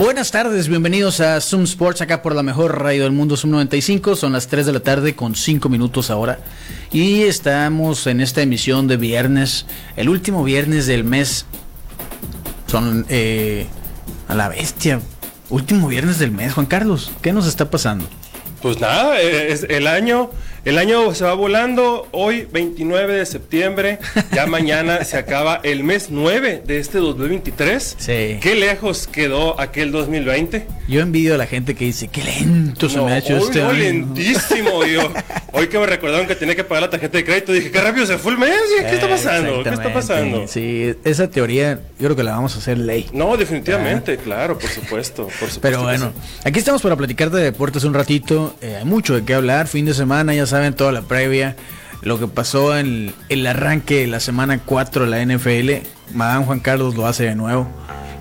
Buenas tardes, bienvenidos a Zoom Sports, acá por la mejor radio del mundo, Zoom 95. Son las 3 de la tarde con 5 minutos ahora. Y estamos en esta emisión de viernes, el último viernes del mes. Son eh, a la bestia. Último viernes del mes, Juan Carlos. ¿Qué nos está pasando? Pues nada, es el año el año se va volando, hoy 29 de septiembre, ya mañana se acaba el mes 9 de este 2023. Sí. Qué lejos quedó aquel 2020. Yo envidio a la gente que dice, qué lento se me ha hecho hoy, este hoy año". lentísimo, yo. Hoy que me recordaron que tenía que pagar la tarjeta de crédito, dije, qué rápido se fue el mes, ¿qué está pasando? ¿Qué está pasando? Sí, esa teoría yo creo que la vamos a hacer ley. No, definitivamente, claro, por supuesto, por supuesto. Pero bueno, sí. aquí estamos para platicar de deportes un ratito. Eh, hay mucho de qué hablar. Fin de semana, ya saben, toda la previa. Lo que pasó en el arranque de la semana 4 de la NFL. Madame Juan Carlos lo hace de nuevo.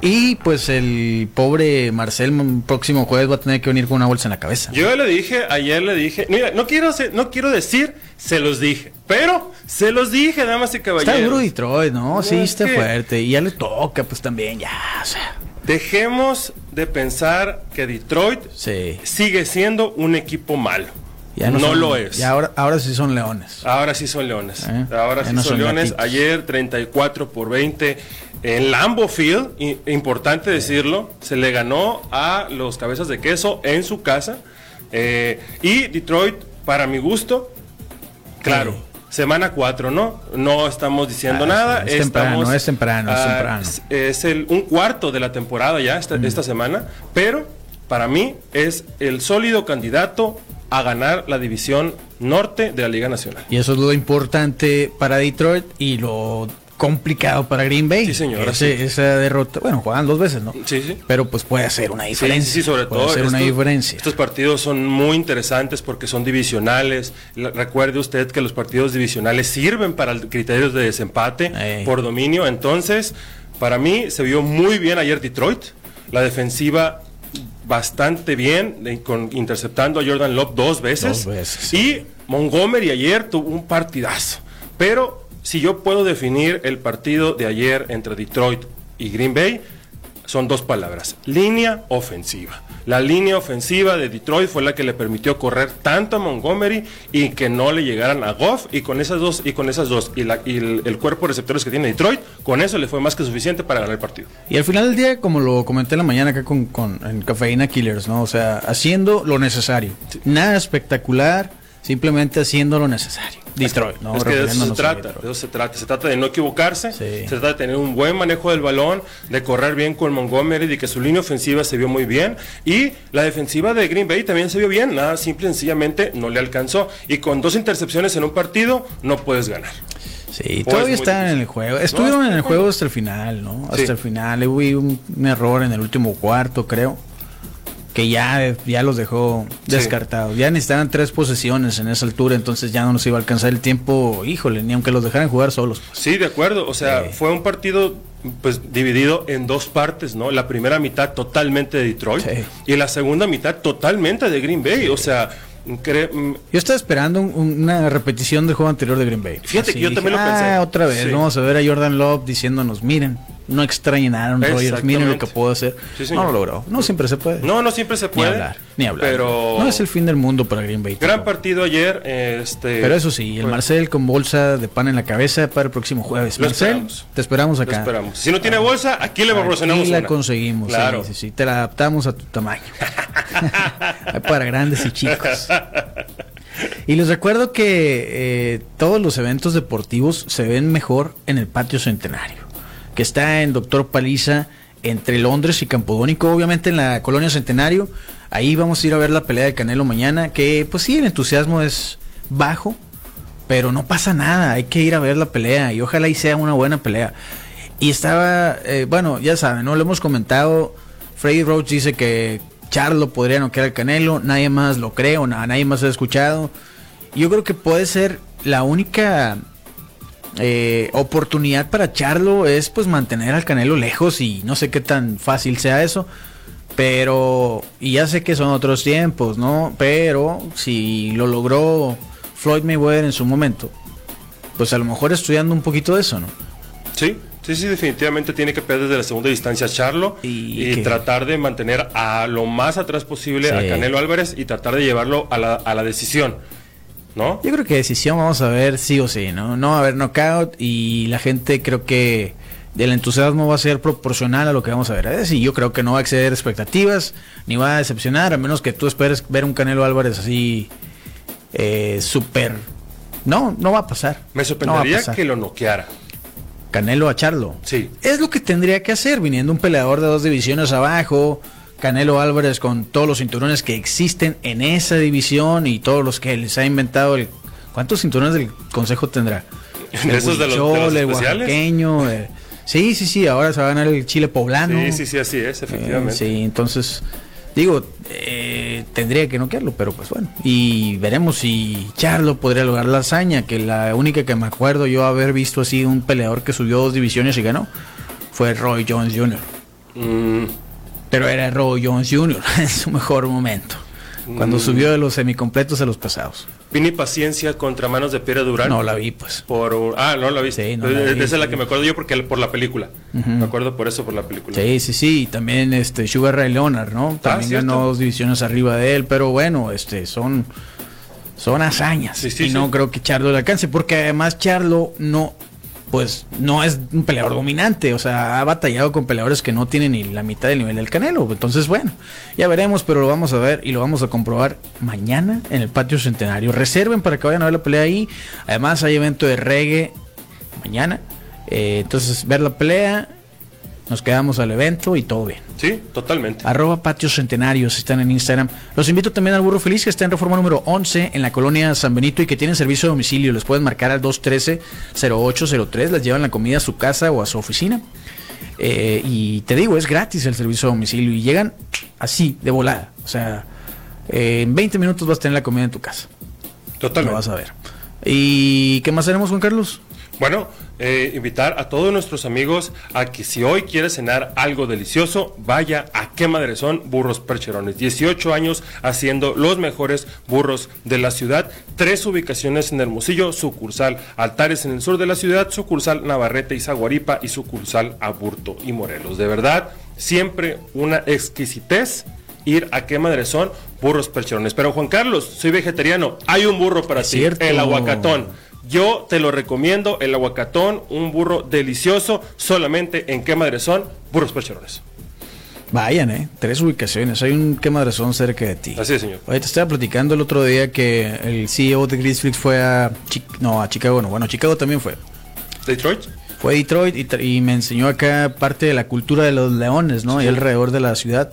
Y pues el pobre Marcel el próximo jueves va a tener que venir con una bolsa en la cabeza. Yo le dije, ayer le dije, mira, no quiero, no quiero decir, se los dije, pero se los dije, damas y caballeros. Está duro Detroit, ¿no? Sí, es está que- fuerte. Y ya le toca, pues también, ya, o sea. Dejemos de pensar que Detroit Sí. sigue siendo un equipo malo. Ya no son- lo es. Y ahora, ahora sí son leones. Ahora sí son leones. Eh, Ahora ya sí no son son leones. gatitos. Ayer 34 por 20 en Lambeau Field. importante decirlo. Se le ganó a los cabezas de queso en su casa. Eh, y Detroit, para mi gusto, claro. Sí. Semana 4, ¿no? No estamos diciendo Ah, nada. es temprano, es temprano, es temprano. es- es el, un cuarto de la temporada ya esta, esta semana, pero para mí es el sólido candidato a ganar la división norte de la Liga Nacional. Y eso es lo importante para Detroit y lo complicado para Green Bay. Sí, señor, así. Esa derrota, bueno, juegan dos veces, ¿no? Sí, sí. Pero pues puede hacer una Sí, diferencia. sí, sí, sobre puede todo. hacer una diferencia. Estos partidos son muy interesantes porque son divisionales. Recuerde usted que los partidos divisionales sirven para criterios de desempate por dominio. Entonces, para mí se vio muy bien ayer Detroit. La defensiva bastante bien, de- con, interceptando a Jordan Love dos veces. Dos veces. Y Montgomery ayer tuvo un partidazo. Pero si yo puedo definir el partido de ayer entre Detroit y Green Bay, son dos palabras, línea ofensiva. La línea ofensiva de Detroit fue la que le permitió correr tanto a Montgomery y que no le llegaran a Goff y con esas dos y con esas dos y, la- y el, el cuerpo de receptores que tiene Detroit, con eso le fue más que suficiente para ganar el partido. Y al final del día, como lo comenté en la mañana acá con, con en Cafeína Killers, ¿no? O sea, haciendo lo necesario. Nada espectacular, simplemente haciendo lo necesario. Detroit, ¿no? es que de eso se trata, de eso se trata. Se trata de no equivocarse, Sí. se trata de tener un buen manejo del balón, de correr bien con Montgomery, de que su línea ofensiva se vio muy bien y la defensiva de Green Bay también se vio bien, nada, simple y sencillamente no le alcanzó. Y con dos intercepciones en un partido no puedes ganar. Sí, Pues, todavía muy están en el juego. Estuvieron en el juego hasta el final, ¿no? Hasta Sí. el final. Hubo un, un error en el último cuarto, creo. Que ya, ya los dejó Sí. descartados. Ya necesitaban tres posesiones en esa altura, entonces ya no nos iba a alcanzar el tiempo. Híjole, ni aunque los dejaran jugar solos. pues. Sí, de acuerdo. O sea, fue un partido pues dividido en dos partes, ¿no? La primera mitad totalmente de Detroit Sí. y la segunda mitad totalmente de Green Bay. O sea, mm, Yo estaba esperando un- una repetición del juego anterior de Green Bay. Fíjate que yo también lo "Ah, pensé". otra vez, Sí. vamos a ver a Jordan Love diciéndonos, miren, no extrañen a Aaron Rodgers, miren lo que puedo hacer. Sí, no lo logró. No siempre se puede. no, no siempre se ni puede. hablar, ni hablar. Pero no es el fin del mundo para Green Bay. gran tampoco. partido ayer. Este, Pero eso sí, el Marcel con bolsa de pan en la cabeza para el próximo jueves. Lo Marcel, esperamos. te esperamos lo acá. esperamos. Si no tiene bolsa, aquí le proporcionamos Aquí la una. conseguimos. Claro. Sí, sí, sí, te la adaptamos a tu tamaño. Para grandes y chicos. Y les recuerdo que eh, todos los eventos deportivos se ven mejor en el patio centenario, que está en Doctor Paliza entre Londres y Campodónico, obviamente en la colonia Centenario. Ahí vamos a ir a ver la pelea de Canelo mañana, que pues sí, el entusiasmo es bajo, pero no pasa nada, hay que ir a ver la pelea y ojalá y sea una buena pelea. Y estaba, eh, bueno, ya saben, ¿no? Lo hemos comentado, Freddy Roach dice que Charlo podría noquear al Canelo, nadie más lo cree o na- nadie más ha escuchado. Yo creo que puede ser la única eh, oportunidad para Charlo es pues mantener al Canelo lejos y no sé qué tan fácil sea eso. Pero, y ya sé que son otros tiempos, ¿no? Pero si lo logró Floyd Mayweather en su momento, pues a lo mejor estudiando un poquito de eso, ¿no? Sí, sí, sí, definitivamente tiene que perder desde la segunda distancia a Charlo y, tratar de mantener a lo más atrás posible a Canelo Álvarez y tratar de llevarlo a la, a la decisión. ¿No? Yo creo que decisión vamos a ver sí o sí, ¿no? No va a haber knockout y la gente creo que el entusiasmo va a ser proporcional a lo que vamos a ver. Es decir, yo creo que no va a exceder expectativas, ni va a decepcionar, a menos que tú esperes ver un Canelo Álvarez así eh, súper... No, no va a pasar. Me sorprendería que lo noqueara. Canelo a Charlo. Sí. Es lo que tendría que hacer, viniendo un peleador de dos divisiones abajo. Canelo Álvarez con todos los cinturones que existen en esa división y todos los que les ha inventado el... ¿Cuántos cinturones del consejo tendrá? El esos de los, el oaxaqueño, Sí, sí, sí, ahora se va a ganar el Chile poblano. Sí, sí, sí, así es, efectivamente. Eh, sí, entonces, digo, eh, tendría que noquearlo, pero pues bueno. Y veremos si Charlo podría lograr la hazaña, que la única que me acuerdo yo haber visto así un peleador que subió dos divisiones y ganó fue Roy Jones Jr. Mm. Pero era Roy Jones Jr. en su mejor momento. Cuando mm. subió de los semicompletos a los pesados. Vini Paciencia contra Manos de Piedra Durán. No la vi, pues. Por, ah, no la vi. Sí, no Esa es la que me acuerdo yo porque por la película. Me acuerdo por eso, por la película. Sí, sí, sí. también este Sugar Ray Leonard, ¿no? Ah, también ganó dos divisiones arriba de él. Pero bueno, este son, son hazañas. y no creo que Charlo le alcance. Porque además Charlo no pues no es un peleador dominante, o sea, ha batallado con peleadores que no tienen ni la mitad del nivel del Canelo. Entonces, bueno, ya veremos, pero lo vamos a ver y lo vamos a comprobar mañana en el patio centenario. Reserven para que vayan a ver la pelea ahí. Además, hay evento de reggae mañana. Eh, entonces, ver la pelea nos quedamos al evento y todo bien. Sí, totalmente. Arroba Patios Centenarios, están en Instagram. Los invito también al Burro Feliz, que está en reforma número 11 en la colonia San Benito y que tienen servicio de domicilio. Les pueden marcar al 213-0803, les llevan la comida a su casa o a su oficina. Eh, y te digo, es gratis el servicio de domicilio y llegan así, de volada. O sea, eh, en 20 minutos vas a tener la comida en tu casa. Totalmente. Lo vas a ver. ¿Y qué más haremos, Juan Carlos? Bueno, eh, invitar a todos nuestros amigos a que si hoy quiere cenar algo delicioso, vaya a Qué Madre Son Burros Percherones. 18 años haciendo los mejores burros de la ciudad. Tres ubicaciones en Hermosillo, sucursal Altares en el sur de la ciudad, sucursal Navarrete y Zaguaripa y sucursal Aburto y Morelos. De verdad, siempre una exquisitez ir a qué madre son burros percherones. Pero Juan Carlos, soy vegetariano, hay un burro para ti, el aguacatón. Yo te lo recomiendo, el aguacatón, un burro delicioso, solamente en qué madre son, burros percherones. Vayan, ¿eh? Tres ubicaciones. Hay un qué madre son cerca de ti. Así es, señor. Oye, te estaba platicando el otro día que el CEO de Grisflix fue a... no, a Chicago, no. Bueno, Chicago también fue. ¿Detroit? Fue a Detroit y, y, me enseñó acá parte de la cultura de los leones, ¿no? Y alrededor de la ciudad.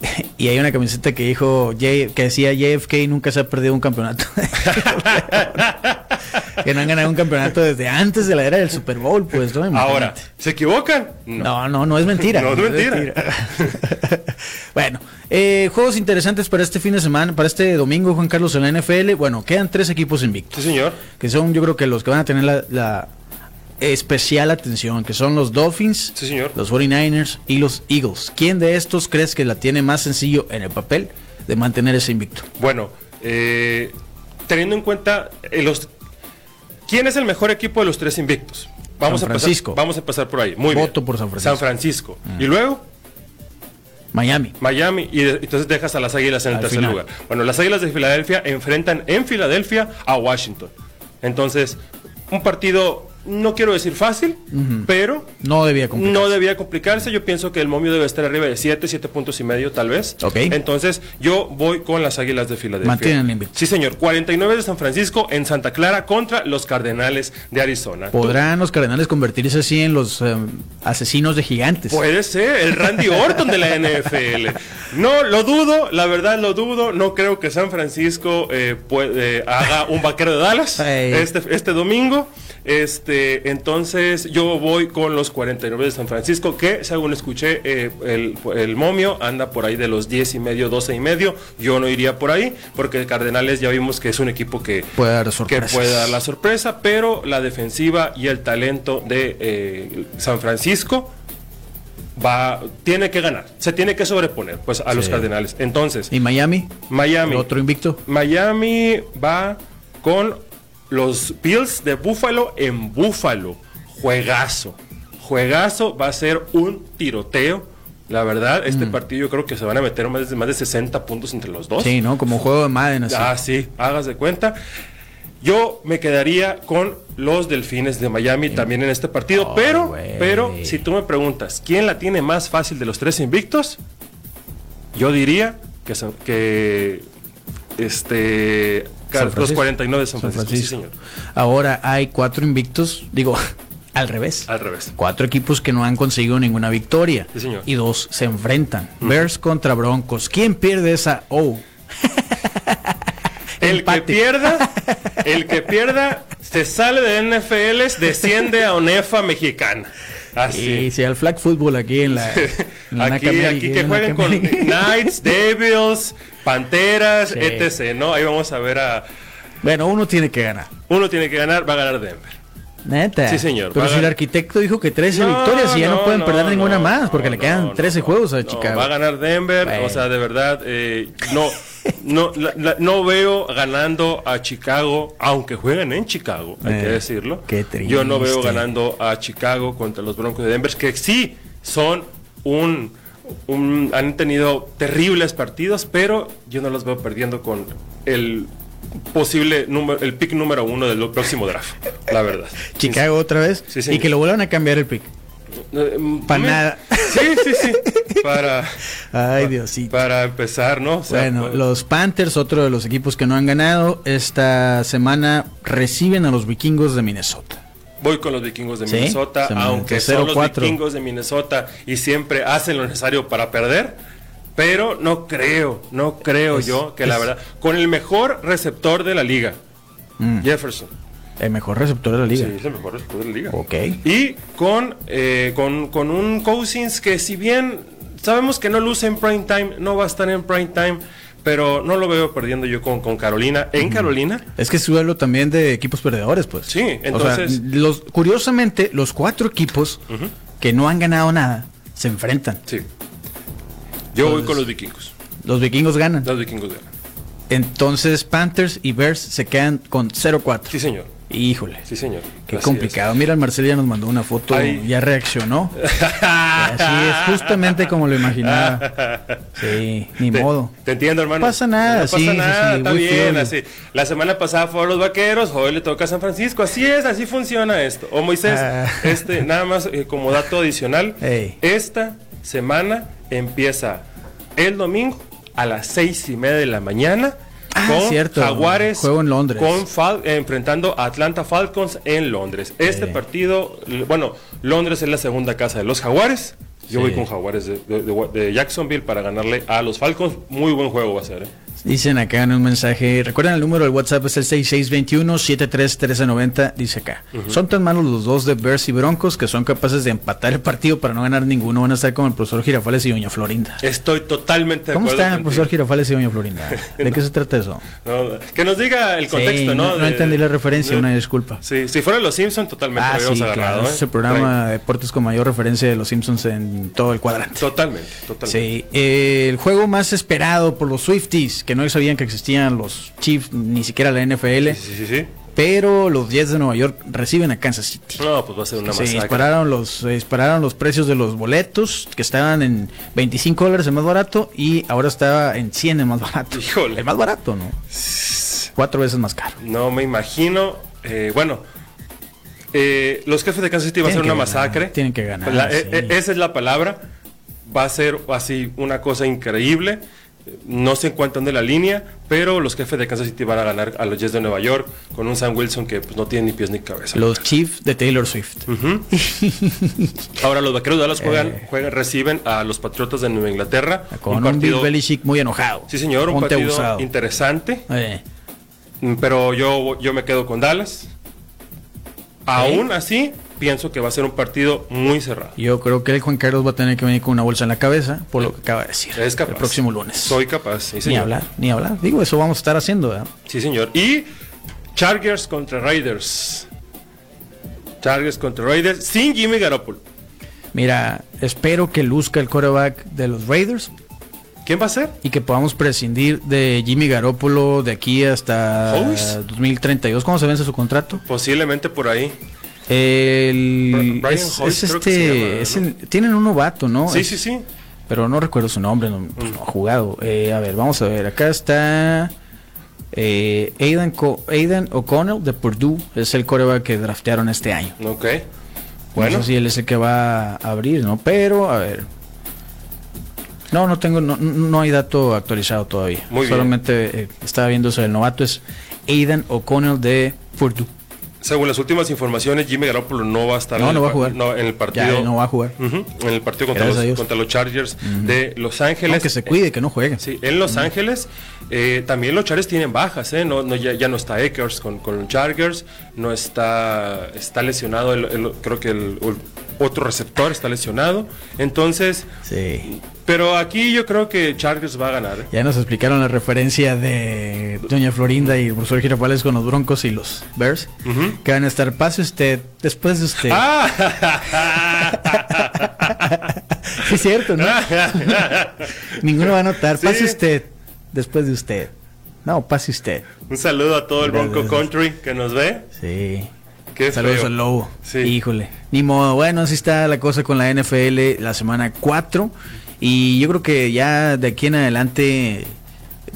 y hay una camiseta que dijo que decía JFK nunca se ha perdido un campeonato. que no han ganado un campeonato desde antes de la era del Super Bowl, pues, ¿no? Ahora, ¿se equivocan? No, no, no, es mentira. no, es mentira. bueno, eh, juegos interesantes para este fin de semana, para este domingo, Juan Carlos, en la NFL. Bueno, quedan tres equipos invictos. Sí, señor. Que son, yo creo que los que van a tener la especial atención, que son los Dolphins, los 49ers y los Eagles. ¿Quién de estos crees que la tiene más sencillo en el papel de mantener ese invicto? Bueno, eh, teniendo en cuenta eh, los... ¿Quién es el mejor equipo de los tres invictos? Vamos San Francisco. A pasar, vamos a pasar por ahí. Muy Voto por San Francisco. San Francisco. Mm. ¿Y luego? Miami. Miami. Y entonces dejas a las Águilas en el tercer lugar. Bueno, las Águilas de Filadelfia enfrentan en Filadelfia a Washington. Entonces, un partido no quiero decir fácil, pero no debía complicarse. No debía complicarse. Yo pienso que el momio debe estar arriba de 7, 7 puntos y medio, tal vez. Entonces, yo voy con las Águilas de Filadelfia. Mantienen Sí, señor. 49 de San Francisco en Santa Clara contra los Cardenales de Arizona. ¿Podrán los Cardenales convertirse así en los em, asesinos de gigantes? Puede ser, el Randy Orton de la NFL. No, lo dudo, la verdad lo dudo. No creo que San Francisco eh, puede, haga un vaquero de Dallas este, este domingo. Este Este, entonces yo voy con los 49 de San Francisco, que según escuché, eh, el, el, momio anda por ahí de los 10 y medio, 12 y medio. Yo no iría por ahí, porque Cardenales ya vimos que es un equipo que puede dar, que puede dar la sorpresa, pero la defensiva y el talento de eh, San Francisco va tiene que ganar, se tiene que sobreponer pues a los Cardenales. Entonces, ¿y Miami? Miami. Otro invicto. Miami va con los Bills de Buffalo en Buffalo. Juegazo. Juegazo va a ser un tiroteo. La verdad, este mm. partido yo creo que se van a meter más de, más de 60 puntos entre los dos. Sí, ¿no? Como juego de Madden así. Ah, sí, hagas de cuenta. Yo me quedaría con los Delfines de Miami también en este partido, pero, pero si tú me preguntas, ¿quién la tiene más fácil de los tres invictos? Yo diría que, que este los 49 de San Francisco. Sí, señor. Ahora hay cuatro invictos, digo, al revés. Al revés. Cuatro equipos que no han conseguido ninguna victoria. Sí, señor. Y dos se enfrentan. Bears contra Broncos. ¿Quién pierde esa? Oh. el que pierda, el que pierda, se sale de NFL, desciende a UNEFA mexicana. Así. Sí, al flag football aquí en la. aquí, aquí que jueguen con Knights, Devils, Panteras, etc. ¿no? Ahí vamos a ver a. Bueno, uno tiene que ganar. Uno tiene que ganar, va a ganar Denver. Neta. Sí, señor. Pero si el arquitecto dijo que 13 victorias y ya no, pueden perder ninguna más porque le quedan 13 juegos a Chicago. va a ganar Denver. O sea, de verdad, eh, no, no, no veo ganando a Chicago, aunque jueguen en Chicago, hay que eh, decirlo. Qué triste. Yo no veo ganando a Chicago contra los Broncos de Denver, que sí son un han tenido terribles partidos, pero yo no los veo perdiendo con el posible número, el pick número uno del próximo draft, la verdad. Chicago otra vez y que lo vuelvan a cambiar el pick. Eh, para nada. Sí, sí, sí. Para. Ay, Diosito. Para empezar, ¿no? bueno, pues, los Panthers, otro de los equipos que no han ganado, esta semana reciben a los vikingos de Minnesota. Voy con los vikingos de Minnesota, aunque son los vikingos de Minnesota y siempre hacen lo necesario para perder. Pero no creo, no creo yo que la verdad. Con el mejor receptor de la liga, mm. Jefferson. El mejor receptor de la liga. Sí, es el mejor receptor de la liga. Ok. Y con, eh, con, con un Cousins que, si bien sabemos que no luce en prime time, no va a estar en prime time pero no lo veo perdiendo yo con, con Carolina. En Carolina. Es que es duelo también de equipos perdedores, pues. Sí, entonces. los, curiosamente, los cuatro equipos que no han ganado nada se enfrentan. Sí. Yo voy con los vikingos. Los vikingos ganan. Los vikingos ganan. Entonces Panthers y Bears se quedan con 0-4. Sí, señor. Híjole. Sí, señor. Qué complicado. Mira, el Marcel ya nos mandó una foto, ya reaccionó. Así es, justamente como lo imaginaba. Sí, ni modo. Te entiendo, hermano. No pasa nada, no pasa nada, está bien. Así. La semana pasada fueron los vaqueros, hoy le toca a San Francisco. Así es, así funciona esto. O Moisés, ah. este, nada más eh, como dato adicional. Esta semana empieza el domingo a las seis y media de la mañana Ah, con cierto. Jaguares juego en Londres con enfrentando a Atlanta Falcons en Londres. Este partido, bueno, Londres es la segunda casa de los Jaguares. Yo voy con Jaguares de, Jacksonville para ganarle a los Falcons. Muy buen juego va a ser. ¿eh? Dicen acá en un mensaje, recuerden el número del WhatsApp es el 6621-731390, dice acá. Son tan malos los dos de Bears y Broncos que son capaces de empatar el partido para no ganar ninguno. Van a estar como el profesor Girafales y Doña Florinda. Estoy totalmente de ¿Cómo está el profesor Girafales y Doña Florinda? ¿De qué se trata eso? que nos diga el contexto, ¿no? No, entendí la referencia, una disculpa. Sí, si fuera Los Simpsons, totalmente ah, sí, Claro. ¿eh? Es el programa de deportes con mayor referencia de Los Simpsons en todo el cuadrante. Totalmente, totalmente. Sí, eh, el juego más esperado por los Swifties que no sabían que existían los Chiefs, ni siquiera la NFL. Sí, sí, sí. Pero los Jets de Nueva York reciben a Kansas City. No, pues va a ser una se dispararon los dispararon los precios de los boletos, que estaban en 25 dólares el más barato y ahora estaba en 100 el más barato. Híjole. El más barato, ¿no? Cuatro veces más caro. No me imagino. Eh, bueno, eh, los jefes de Kansas City va a ser una masacre. Tienen que ganar. Eh, esa es la palabra. Va a ser así una cosa increíble no se encuentran de la línea, pero los jefes de Kansas City van a ganar a los Jets de Nueva York con un Sam Wilson que pues, no tiene ni pies ni cabeza. Los Chiefs de Taylor Swift. Ahora los Vaqueros de Dallas juegan, eh. juegan, reciben a los Patriotas de Nueva Inglaterra. Con un, partido, Bill muy enojado. Sí, señor, un partido interesante. Eh. Mm, pero yo, yo me quedo con Dallas Aún así, pienso que va a ser un partido muy cerrado. Yo creo que el Juan Carlos va a tener que venir con una bolsa en la cabeza, por lo que acaba de decir. Es capaz. El próximo lunes. Soy capaz, sí, Ni hablar, ni hablar. Digo, eso vamos a estar haciendo, ¿verdad? Sí, señor. Y Chargers contra Raiders. Chargers contra Raiders sin Jimmy Garoppolo. Mira, espero que luzca el quarterback de los Raiders ¿Quién va a ser? y que podamos prescindir de Jimmy Garoppolo de aquí hasta Hoyes. 2032. ¿Cómo se vence su contrato? Posiblemente por ahí. El, Brian es, este, llama, es ¿no? el- tienen un novato, ¿no? Sí, sí, sí. Pero no recuerdo su nombre, no, pues, no ha jugado. Eh, a ver, vamos a ver. Acá está eh, Aidan, Co- Aidan O'Connell de Purdue. Es el coreback que draftearon este año. Ok. Bueno. No sé si él es el que va a abrir, ¿no? Pero, a ver. No, no tengo, no, no hay dato actualizado todavía. Muy bien. Solamente eh, estaba viendo sobre el novato. Es Aidan O'Connell de Purdue. Según las últimas informaciones, Jimmy Garoppolo no va a estar No, en, no el, va a jugar. no, en el partido. Ya, no va a jugar. En el partido contra los, Dios. contra los Chargers de Los Ángeles. No, que se cuide, que no juegue. Sí, en Los Ángeles eh, también los Chargers tienen bajas, ¿eh? No, no, ya, ya no está Akers con, con los Chargers, no está, está lesionado, el- el- creo que el otro receptor está lesionado. Entonces, Sí. pero aquí yo creo que Chargers va a ganar. ¿eh? Ya nos explicaron la referencia de Doña Florinda y el profesor Girafales con los Broncos y los Bears. Que van a estar pase usted, después de usted. ¡Ah! Sí, es cierto, ¿no? Ninguno va a notar. Sí. Pase usted, después de usted. No, pase usted. Un saludo a todo el Bronco. Country que nos ve. Sí. Qué Saludos feo. al lobo. Sí. Híjole. Ni modo. Bueno, así está la cosa con la NFL la semana 4. Y yo creo que ya de aquí en adelante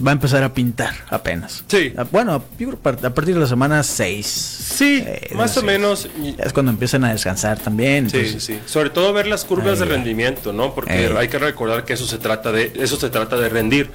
va a empezar a pintar apenas. Sí. Ah, Bueno, yo creo a partir de la semana 6. Sí, Eh, más o menos. Es cuando empiezan a descansar también. Sí, entonces- sí. Sobre todo ver las curvas Ahí de rendimiento, ¿no? Porque Ahí. hay que recordar que eso se trata de eso se trata de rendir.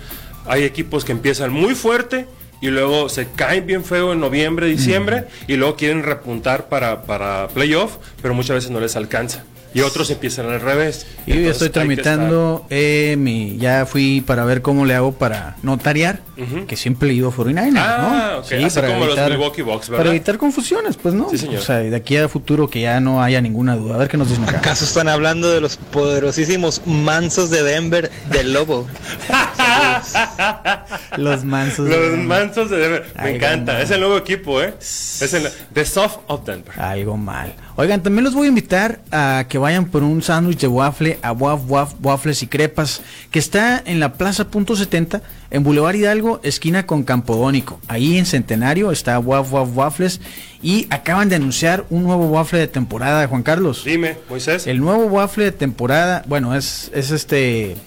Hay equipos que empiezan muy fuerte y luego se caen bien feo en noviembre, diciembre y luego quieren repuntar para para playoff, pero muchas veces no les alcanza. Y otros empiezan al revés. Yo ya Entonces, estoy tramitando eh, mi, ya fui para ver cómo le hago para notariar, Ujú. que siempre he ido a 49ers, Ah, ¿no? ok, así como los Milwaukee Bucks, ¿verdad? Para evitar confusiones, pues, ¿no? Sí, señor. O sea, y de aquí a futuro que ya no haya ninguna duda. A ver qué nos dicen acá. ¿Acaso están hablando de los poderosísimos mansos de Denver del Lobo? Los mansos. Los mansos de Denver. Me encanta. Es el nuevo equipo, ¿eh? Es el The Soft of Denver. Algo mal. Oigan, también los voy a invitar a que vayan por un sándwich de waffle a Waf Waf Waffles y Crepas, que está en la Plaza Punto 70, en Boulevard Hidalgo, esquina con Campodónico. Ahí en Centenario está Waf Waf Waffles y acaban de anunciar un nuevo waffle de temporada, Juan Carlos. Dime, Moisés. El nuevo waffle de temporada, bueno, es, es este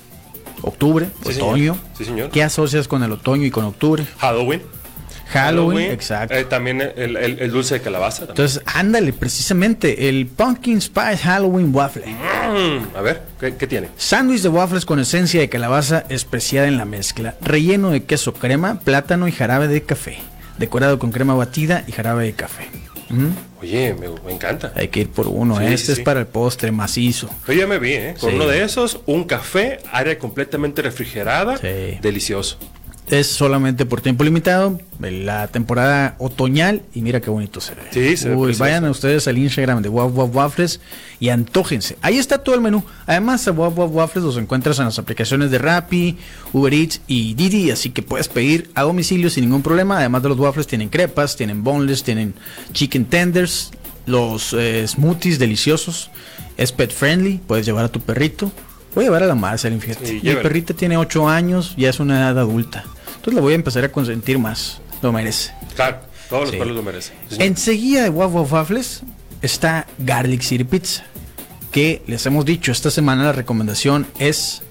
octubre, Sí, señor. otoño. Sí, señor. ¿Qué asocias con el otoño y con octubre? Halloween. Halloween, exacto. Eh, también el, el- el dulce de calabaza. también. Entonces, ándale, precisamente, el Pumpkin Spice Halloween Waffle. Mm, a ver, ¿qué, qué tiene? Sándwich de waffles con esencia de calabaza especiada en la mezcla, relleno de queso crema, plátano y jarabe de café, decorado con crema batida y jarabe de café. Mm, Oye, me, me encanta. Hay que ir por uno, Sí, este sí, es sí. para el postre macizo. Yo ya me vi, ¿eh? Con uno de esos, un café, área completamente refrigerada, Sí. delicioso. Es solamente por tiempo limitado, la temporada otoñal y mira qué bonito se ve. Sí, se ve Uy, vayan a ustedes al Instagram de Waf Waf Waffles y antójense. Ahí está todo el menú. Además, a Waf Waf Waffles los encuentras en las aplicaciones de Rappi, Uber Eats y Didi, así que puedes pedir a domicilio sin ningún problema. Además de los waffles tienen crepas, tienen boneless, tienen chicken tenders, los eh, smoothies deliciosos. Es pet friendly, puedes llevar a tu perrito. Voy a llevar a la Marcelin, fíjate. Sí, Mi perrita tiene 8 años, ya es una edad adulta. Entonces la voy a empezar a consentir más. Lo merece. Claro, todos los Sí. lo merecen. Sí. Enseguida de Waf Waf Waffles está Garlic City Pizza. Que les hemos dicho, esta semana la recomendación es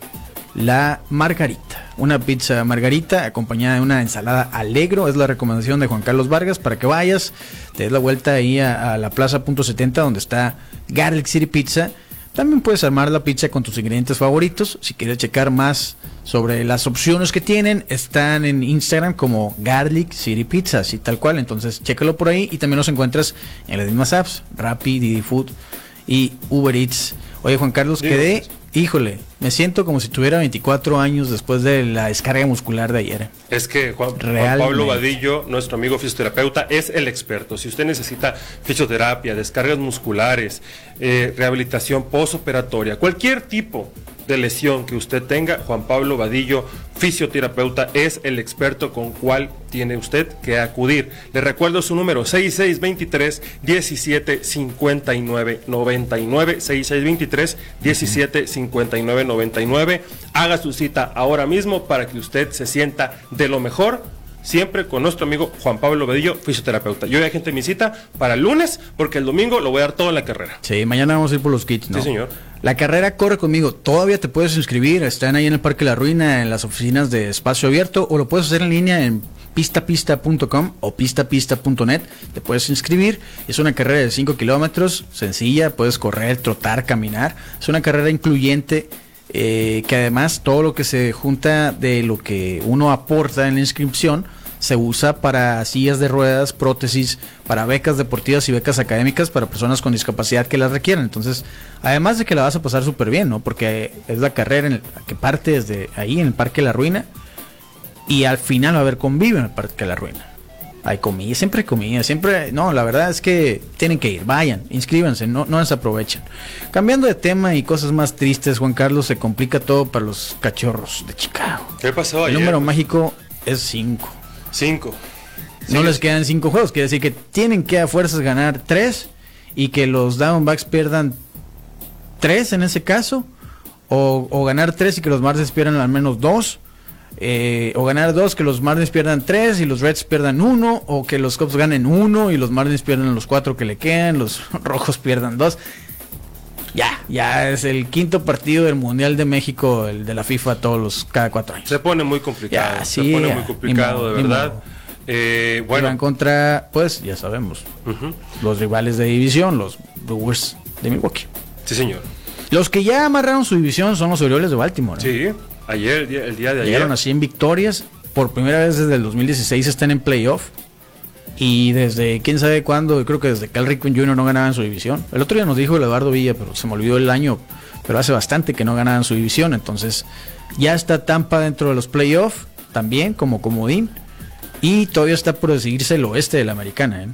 la margarita. Una pizza margarita acompañada de una ensalada alegro. Es la recomendación de Juan Carlos Vargas para que vayas, te des la vuelta ahí a, a la plaza punto 70 donde está Garlic City Pizza. También puedes armar la pizza con tus ingredientes favoritos. Si quieres checar más sobre las opciones que tienen, están en Instagram como Garlic City Pizza, así tal cual. Entonces, chécalo por ahí y también los encuentras en las mismas apps, Rappi, Didi Food y Uber Eats. Oye, Juan Carlos, quedé. Híjole, me siento como si tuviera 24 años después de la descarga muscular de ayer. Es que Juan, Juan. Pablo Vadillo, nuestro amigo fisioterapeuta, es el experto. Si usted necesita fisioterapia, descargas musculares, eh, rehabilitación postoperatoria, cualquier tipo de lesión que usted tenga, Juan Pablo Vadillo, fisioterapeuta, es el experto con cual tiene usted que acudir. Le recuerdo su número 6623 1759 99 6623 1759 99. Haga su cita ahora mismo para que usted se sienta de lo mejor siempre con nuestro amigo Juan Pablo Bedillo, fisioterapeuta. Yo ya gente mi cita para el lunes, porque el domingo lo voy a dar todo en la carrera. Sí, mañana vamos a ir por los kits, ¿no? Sí, señor. La carrera corre conmigo. Todavía te puedes inscribir. Están ahí en el Parque La Ruina, en las oficinas de Espacio Abierto, o lo puedes hacer en línea en pistapista.com o pistapista.net. Te puedes inscribir. Es una carrera de 5 kilómetros, sencilla. Puedes correr, trotar, caminar. Es una carrera incluyente. Eh, que además todo lo que se junta de lo que uno aporta en la inscripción se usa para sillas de ruedas, prótesis, para becas deportivas y becas académicas para personas con discapacidad que las requieran. Entonces, además de que la vas a pasar súper bien, ¿no? Porque es la carrera en el- que parte desde ahí, en el Parque La Ruina, y al final va a haber convivio en el Parque La Ruina. Hay comida, siempre hay comida, siempre... No, la verdad es que tienen que ir, vayan, inscríbanse, no, no desaprovechen. Cambiando de tema y cosas más tristes, Juan Carlos, se complica todo para los cachorros de Chicago. ¿Qué pasó El ayer? número mágico es 5. Cinco. No Sí, les es- quedan cinco juegos, quiere decir que tienen que a fuerzas ganar tres y que los Downbacks pierdan tres en ese caso, o, o ganar tres y que los Marlins pierdan al menos dos, eh, o ganar dos, que los Marlins pierdan tres y los Reds pierdan uno, o que los Cubs ganen uno y los Marlins pierdan los cuatro que le quedan, los Rojos pierdan dos. Ya, ya es el quinto partido del Mundial de México, el de la FIFA, todos los cada cuatro años. Se pone muy complicado. Ya, se pone ya, muy complicado, modo, de verdad. Eh, Bueno, bueno, en contra, pues ya sabemos, los rivales de división, los Brewers de Milwaukee. sí, señor. Los que ya amarraron su división son los Orioles de Baltimore. ¿eh? Sí, ayer, el día, de ayer. Llegaron a 100 victorias. Por primera vez desde el 2016 están en playoff. Y desde quién sabe cuándo, creo que desde Cal Ripken Jr. no ganaban su división. El otro día nos dijo el Eduardo Villa, pero se me olvidó el año. Pero hace bastante que no ganaban su división. Entonces ya está Tampa dentro de los playoffs también como comodín. Y todavía está por decidirse el oeste de la americana. ¿eh?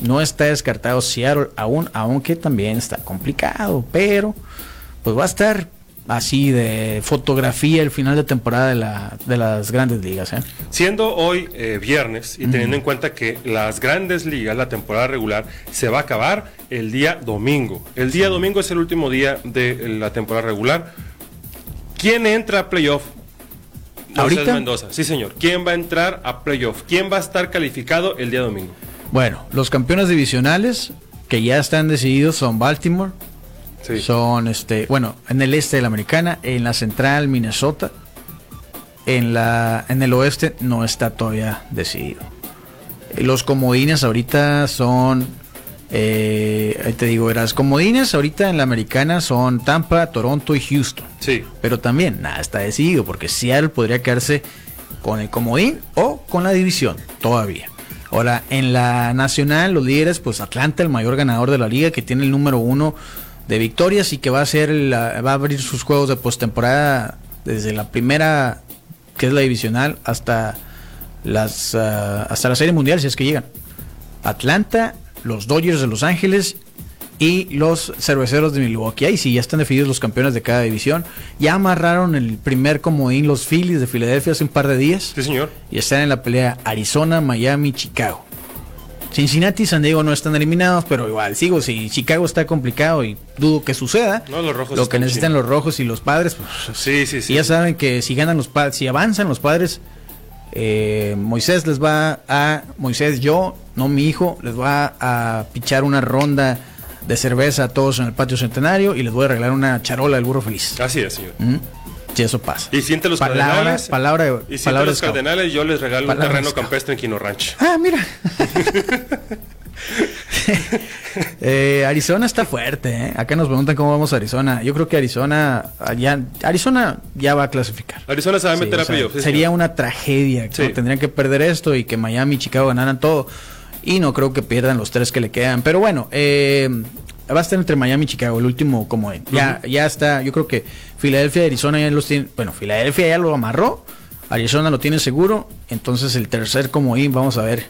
No está descartado Seattle aún, aunque también está complicado. Pero pues va a estar así de fotografía el final de temporada de, la, de las grandes ligas. ¿eh? Siendo hoy eh, viernes y teniendo en cuenta que las grandes ligas, la temporada regular, se va a acabar el día domingo. El día domingo es el último día de la temporada regular. ¿Quién entra a playoff? ¿Ahorita? Mendoza. Sí, señor. ¿Quién va a entrar a playoff? ¿Quién va a estar calificado el día domingo? Bueno, los campeones divisionales que ya están decididos son Baltimore, Sí. son este, bueno, en el este de la americana, en la central Minnesota, en la en el oeste no está todavía decidido. Los comodines ahorita son eh, ahí te digo, las comodines ahorita en la americana son Tampa, Toronto y Houston. Sí. Pero también nada está decidido porque Seattle podría quedarse con el comodín o con la división todavía. Ahora, en la nacional, los líderes, pues Atlanta, el mayor ganador de la liga, que tiene el número uno de victorias y que va a ser la- va a abrir sus juegos de postemporada desde la primera, que es la divisional, hasta las ah, hasta la serie mundial, si es que llegan. Atlanta, los Dodgers de Los Ángeles y los Cerveceros de Milwaukee. Ahí sí, ya están definidos los campeones de cada división. Ya amarraron el primer comodín los Phillies de Filadelfia hace un par de días. Sí, señor. Y están en la pelea Arizona, Miami, Chicago. Cincinnati y San Diego no están eliminados, pero igual sigo, si Chicago está complicado y dudo que suceda, No, los rojos lo que necesitan chinos. los rojos y los padres, pues Sí, sí, sí. y ya saben que si ganan los padres, si avanzan los padres, eh, Moisés les va a, Moisés, yo, no mi hijo, les va a pichar una ronda de cerveza a todos en el patio centenario y les voy a regalar una charola del burro feliz. Así es, señor. ¿Mm? Si eso pasa. Y siente los palabra, cardenales. palabra, y siente palabra los cardenales, yo les regalo Palabra un terreno scout. campestre en Quino Ranch. Ah, mira. Eh, Arizona está fuerte, ¿eh? Acá nos preguntan cómo vamos a Arizona. Yo creo que Arizona ya, Arizona ya va a clasificar. Arizona se va a meter a sea, playoff. sí, sería señor. una tragedia. que Sí. Tendrían que perder esto y que Miami y Chicago ganaran todo. Y no creo que pierdan los tres que le quedan. Pero bueno, eh, va a estar entre Miami y Chicago, el último como Ya, ya está, yo creo que Filadelfia y Arizona ya los tienen, bueno, Filadelfia ya lo amarró, Arizona lo tiene seguro, entonces el tercer comodín, vamos a ver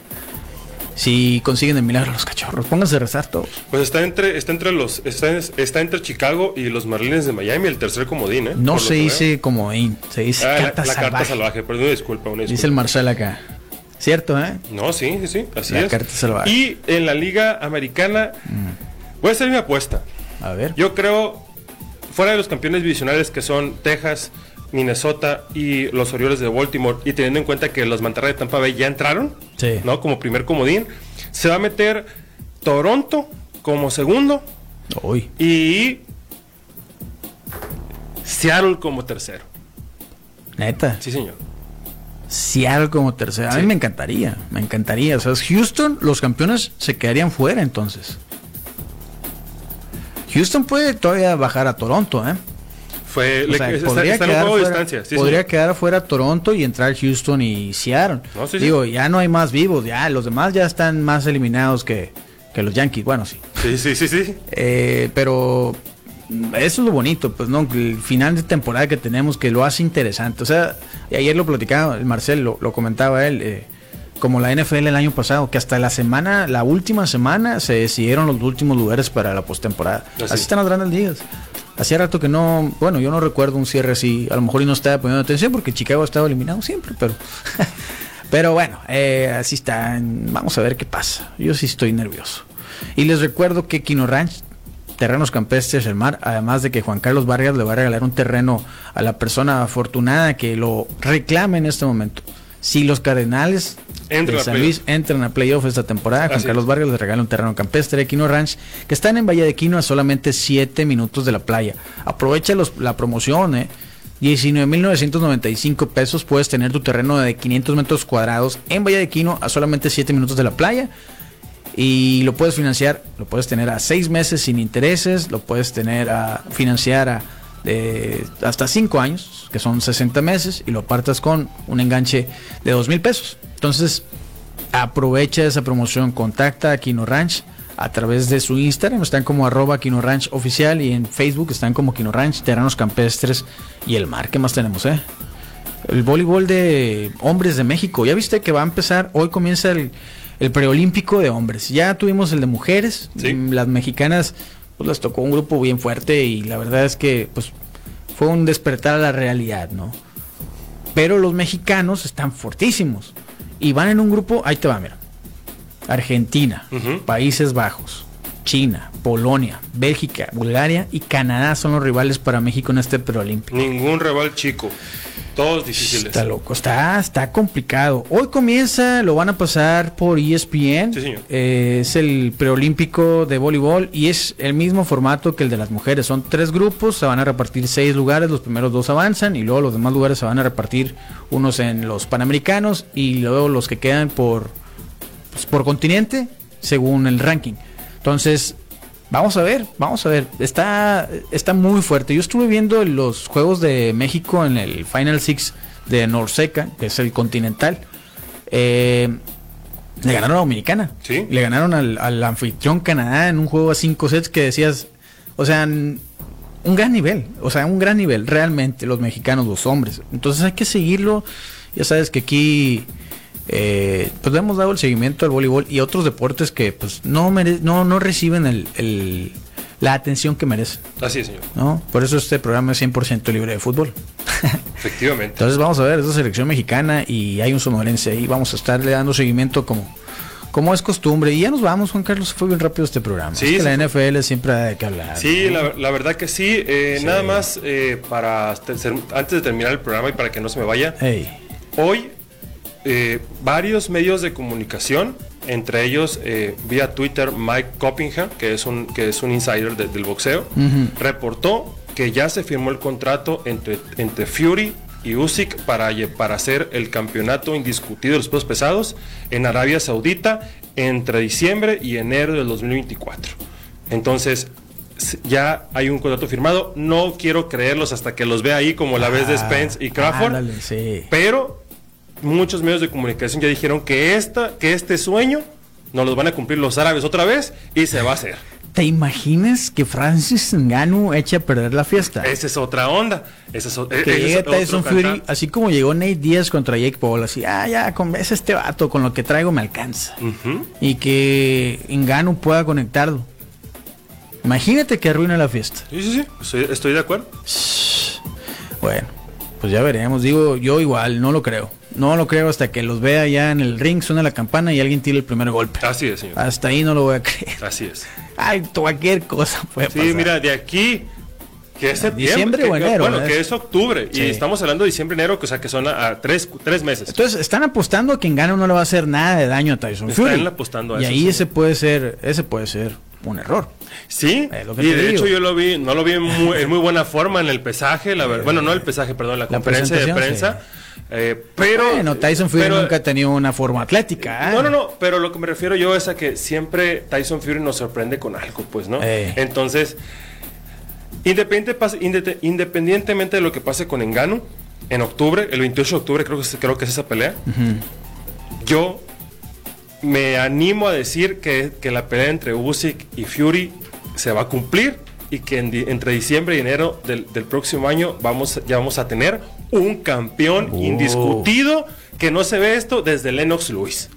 si consiguen el milagro los cachorros. Pónganse a rezar todos. Pues está entre, está entre los, está, está entre Chicago y los Marlins de Miami, el tercer comodín, ¿eh? No se dice comodín, se dice Ah, carta la, la salvaje. carta salvaje, perdón, disculpa, una Dice disculpa. el Marcel acá. ¿Cierto, eh? No, sí, sí, sí, así La es. carta salvaje. Y en la liga americana, voy a hacer mi apuesta. A ver. Yo creo, fuera de los campeones divisionales que son Texas, Minnesota y los Orioles de Baltimore, y teniendo en cuenta que los Mantarraya de Tampa Bay ya entraron, Sí. ¿no? Como primer comodín, se va a meter Toronto como segundo Uy. y Seattle como tercero. Neta. Sí, señor. Seattle como tercera. A mí me encantaría. Me encantaría. O sea, Houston, los campeones se quedarían fuera entonces. Houston puede todavía bajar a Toronto, ¿eh? Fue, le- sea, está, podría está quedar fuera- distancia. Sí, podría quedar afuera Toronto y entrar Houston y Seattle. No, sí, sí. Digo, ya no hay más vivos, ya los demás ya están más eliminados que, que los Yankees. Bueno, sí. Sí, sí, sí, sí. Eh, pero eso es lo bonito, pues no, el final de temporada que tenemos que lo hace interesante. O sea, ayer lo platicaba, el Marcel lo, lo comentaba él, eh, como la NFL el año pasado, que hasta la semana, la última semana, se decidieron los últimos lugares para la postemporada. Así. Así están las grandes ligas. Hacía rato que no, bueno, yo no recuerdo un cierre así, a lo mejor y no estaba poniendo atención porque Chicago ha estado eliminado siempre, pero pero bueno, eh, así está. Vamos a ver qué pasa. Yo sí estoy nervioso. Y les recuerdo que Quino Ranch, terrenos campestres, el mar, además de que Juan Carlos Vargas le va a regalar un terreno a la persona afortunada que lo reclame en este momento. Si los Cardenales de San. Luis entran a playoff esta temporada, Juan Así Carlos. Vargas le regala un terreno campestre de Quino Ranch, que están en Valle de Quino a solamente 7 minutos de la playa. Aprovecha los- la promoción, eh. 19.995 pesos puedes tener tu terreno de 500 metros cuadrados en Valle de Quino a solamente 7 minutos de la playa y lo puedes financiar, lo puedes tener a 6 meses sin intereses, lo puedes tener a financiar a de hasta 5 años, que son 60 meses, y lo apartas con un enganche de 2 mil pesos. Entonces, aprovecha esa promoción, contacta a Quino Ranch a través de su Instagram, están como arroba Quino Ranch oficial y en Facebook están como Quino Ranch, Terranos Campestres y el mar. ¿Qué más tenemos, eh? El voleibol de hombres de México. Ya viste que va a empezar, hoy comienza el, el preolímpico de hombres. Ya tuvimos el de mujeres. Sí. Las mexicanas pues les tocó un grupo bien fuerte y la verdad es que pues fue un despertar a la realidad, ¿no? Pero los mexicanos están fortísimos y van en un grupo, ahí te va, mira. Argentina. Países Bajos, China, Polonia, Bélgica, Bulgaria y Canadá son los rivales para México en este preolímpico. Ningún rival chico. Todos difíciles. Está loco, está, está complicado. Hoy comienza, lo van a pasar por ESPN. Sí, señor. Eh, es el preolímpico de voleibol y es el mismo formato que el de las mujeres. Son tres grupos, se van a repartir seis lugares, los primeros dos avanzan y luego los demás lugares se van a repartir unos en los panamericanos y luego los que quedan por, pues, por continente según el ranking. Entonces, Vamos a ver, vamos a ver. Está, está muy fuerte. Yo estuve viendo los juegos de México en el Final Six de Norseca, que es el continental. Eh, le ganaron a Dominicana. Sí. Le ganaron al, al anfitrión Canadá en un juego a cinco sets que decías, o sea, un gran nivel, o sea, un gran nivel, realmente, los mexicanos, los hombres. Entonces hay que seguirlo. Ya sabes que aquí eh, pues le hemos dado el seguimiento al voleibol y otros deportes que pues no mere- no, no reciben el, el- la atención que merecen, Así es, señor. ¿no? Por eso este programa es 100% libre de fútbol. Efectivamente. Entonces vamos a ver, es la selección mexicana y hay un sonorense ahí, vamos a estarle dando seguimiento como, como es costumbre. Y ya nos vamos, Juan Carlos, fue bien rápido este programa. Sí, es que sí la NFL siempre de qué hablar. Sí, ¿no? la, la verdad que sí. Eh, Sí. Nada más eh, para antes de terminar el programa y para que no se me vaya. Hoy eh, varios medios de comunicación, entre ellos eh, vía Twitter Mike Coppingham, que es un, que es un insider de- del boxeo, reportó que ya se firmó el contrato entre, entre Fury y Usyk para, para hacer el campeonato indiscutido de los pesos pesados en Arabia Saudita entre diciembre y enero del 2024. Entonces, ya hay un contrato firmado. No quiero creerlos hasta que los vea ahí, como la vez de Spence y Crawford. Ah, ándale, sí. Pero muchos medios de comunicación ya dijeron que esta, que este sueño nos los van a cumplir los árabes otra vez y se va a hacer. ¿Te imaginas que Francis Ngannou eche a perder la fiesta? Esa es otra onda. Esa es, o- que ese es llegue otro Tyson Fury, cantar. así como llegó Nate Diaz contra Jake Paul, así, ah, ya, con es este vato, con lo que traigo me alcanza. Y que Ngannou pueda conectarlo. Imagínate que arruina la fiesta. Sí, sí, sí. Estoy, estoy de acuerdo. Bueno, pues ya veremos. Digo, yo igual, no lo creo. No lo creo hasta que los vea ya en el ring, suena la campana y alguien tire el primer golpe. Así es, señor. Hasta ahí no lo voy a creer. Así es. Ay, cualquier cosa puede Sí, pasar. mira, de aquí. Que es septiembre. Diciembre que- o enero, Bueno, ¿verdad? que es octubre. Sí. Y estamos hablando de diciembre, enero, que, o sea, que son a, a tres, tres meses. Entonces, están apostando a que Ngannou no le va a hacer nada de daño a Tyson Están apostando a y eso, ahí sí. ese puede ser, ese puede ser un error. Sí, y de digo. hecho yo lo vi, no lo vi en muy, en muy buena forma en el pesaje, la verdad. Bueno, no el pesaje, perdón, la, La conferencia de prensa. eh, pero. bueno, Tyson Fury pero- nunca ha tenido una forma atlética. ¿eh? No, no, no, pero lo que me refiero yo es a que siempre Tyson Fury nos sorprende con algo, pues, ¿no? Eh. Entonces, independiente independientemente de lo que pase con Engano, en octubre, el 28 de octubre creo que creo que es esa pelea, yo me animo a decir que, que la pelea entre Usyk y Fury se va a cumplir y que en entre diciembre y enero del, del próximo año vamos, ya vamos a tener un campeón Oh. indiscutido que no se ve esto desde Lennox Lewis.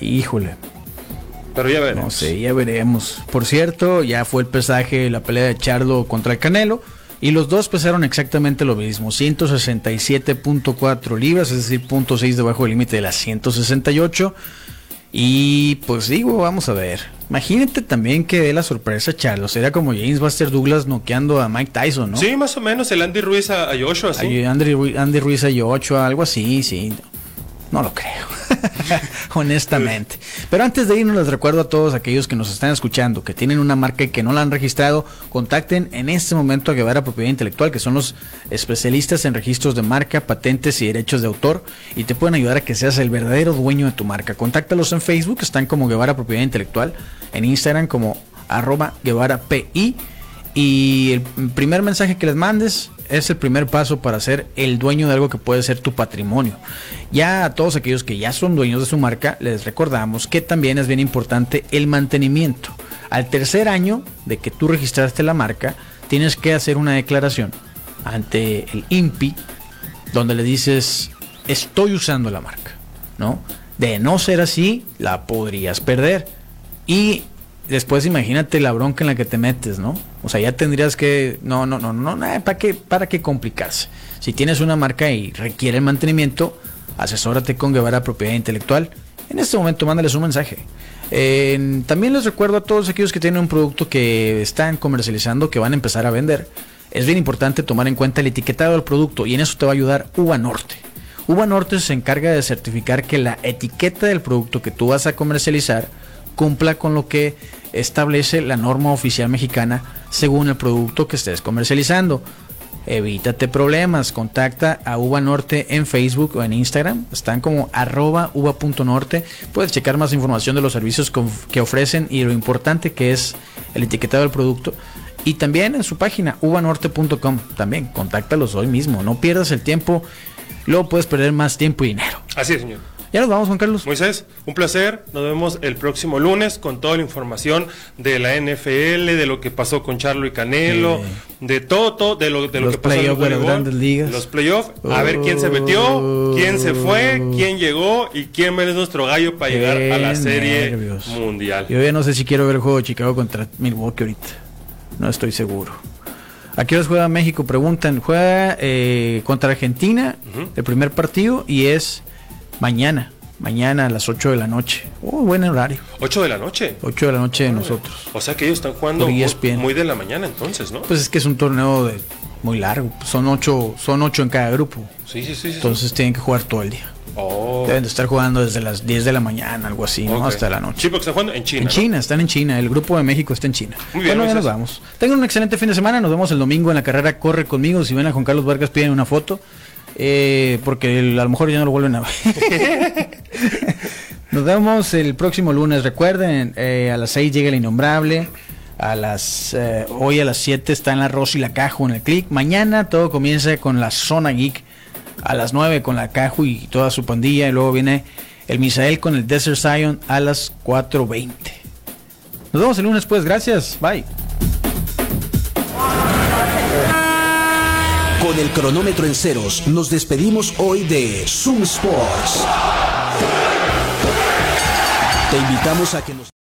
Híjole. Pero ya veremos. No sé, ya veremos. Por cierto, ya fue el pesaje, la pelea de Charlo contra el Canelo. Y los dos pesaron exactamente lo mismo, 167.4 libras, es decir, 0.6 debajo del límite de las 168. Y pues digo, vamos a ver. Imagínate también que dé la sorpresa Charlo. Sería como James Buster Douglas noqueando a Mike Tyson, ¿no? Sí, más o menos el Andy Ruiz a, a Joshua, sí. Andy, Andy Ruiz y Ochoa, algo así, sí. No lo creo, honestamente. Pero antes de irnos, les recuerdo a todos aquellos que nos están escuchando, que tienen una marca y que no la han registrado, contacten en este momento a Guevara Propiedad Intelectual, que son los especialistas en registros de marca, patentes y derechos de autor, y te pueden ayudar a que seas el verdadero dueño de tu marca. Contáctalos en Facebook, están como Guevara Propiedad Intelectual, en Instagram como arroba Guevara PI. Y el primer mensaje que les mandes es el primer paso para ser el dueño de algo que puede ser tu patrimonio. Ya a todos aquellos que ya son dueños de su marca, les recordamos que también es bien importante el mantenimiento. Al tercer año de que tú registraste la marca, tienes que hacer una declaración ante el INPI donde le dices, estoy usando la marca, ¿no? De no ser así, la podrías perder. Y después imagínate la bronca en la que te metes, ¿no? O sea, ya tendrías que, no, no, no, no, no, ¿para qué, para qué complicarse? Si tienes una marca y requiere el mantenimiento, asesórate con Guevara Propiedad Intelectual. En este momento mándales un mensaje. Eh, también les recuerdo a todos aquellos que tienen un producto que están comercializando, que van a empezar a vender. Es bien importante tomar en cuenta el etiquetado del producto y en eso te va a ayudar Uva Norte. Uva Norte se encarga de certificar que la etiqueta del producto que tú vas a comercializar cumpla con lo que establece la norma oficial mexicana según el producto que estés comercializando. Evítate problemas, contacta a Uva Norte en Facebook o en Instagram, están como arroba uva.norte, puedes checar más información de los servicios que ofrecen y lo importante que es el etiquetado del producto. Y también en su página uvanorte.com, también contáctalos hoy mismo, no pierdas el tiempo, luego puedes perder más tiempo y dinero. Así es, señor. Ya nos vamos, Juan Carlos. Moisés, un placer. Nos vemos el próximo lunes con toda la información de la NFL, de lo que pasó con Charlo y Canelo, de todo, todo, de lo, de lo Los que pasó en el de las grandes ligas. Los playoffs, a ver quién se metió, quién se fue, quién llegó y quién es nuestro gallo para llegar a la serie nervios. mundial. Yo ya no sé si quiero ver el juego de Chicago contra Milwaukee ahorita. No estoy seguro. ¿A qué horas juega México? Preguntan. Juega eh, contra Argentina el primer partido y es mañana. Mañana a las 8 de la noche. Oh, buen horario. 8 de la noche. 8 de la noche de nosotros. O sea que ellos están jugando Por muy, de la mañana entonces, ¿no? Pues es que es un torneo de, muy largo. Son 8 son ocho en cada grupo. sí, sí, sí. sí. Entonces tienen que jugar todo el día. Oh, Deben de estar jugando desde las 10 de la mañana, algo así, ¿no? Hasta la noche. Sí, porque están jugando en China. En ¿no? China, están en China. El grupo de México está en China. Muy bien, bueno, ya nos vamos. Tengan un excelente fin de semana. Nos vemos el domingo en la carrera Corre conmigo. Si ven a Juan Carlos Vargas, piden una foto. Eh, porque el- a lo mejor ya no lo vuelven a ver. nos vemos el próximo lunes. Recuerden, eh, a las 6 llega el innombrable. A las eh, hoy a las 7 está en la Rosy y la Cajo en el click. Mañana todo comienza con la Zona Geek. A las 9 con la Cajo y toda su pandilla. Y luego viene el Misael con el Desert Zion a las 4.20. Nos vemos el lunes pues, gracias, bye. Con el cronómetro en ceros, nos despedimos hoy de Zoom Sports. Te invitamos a que nos...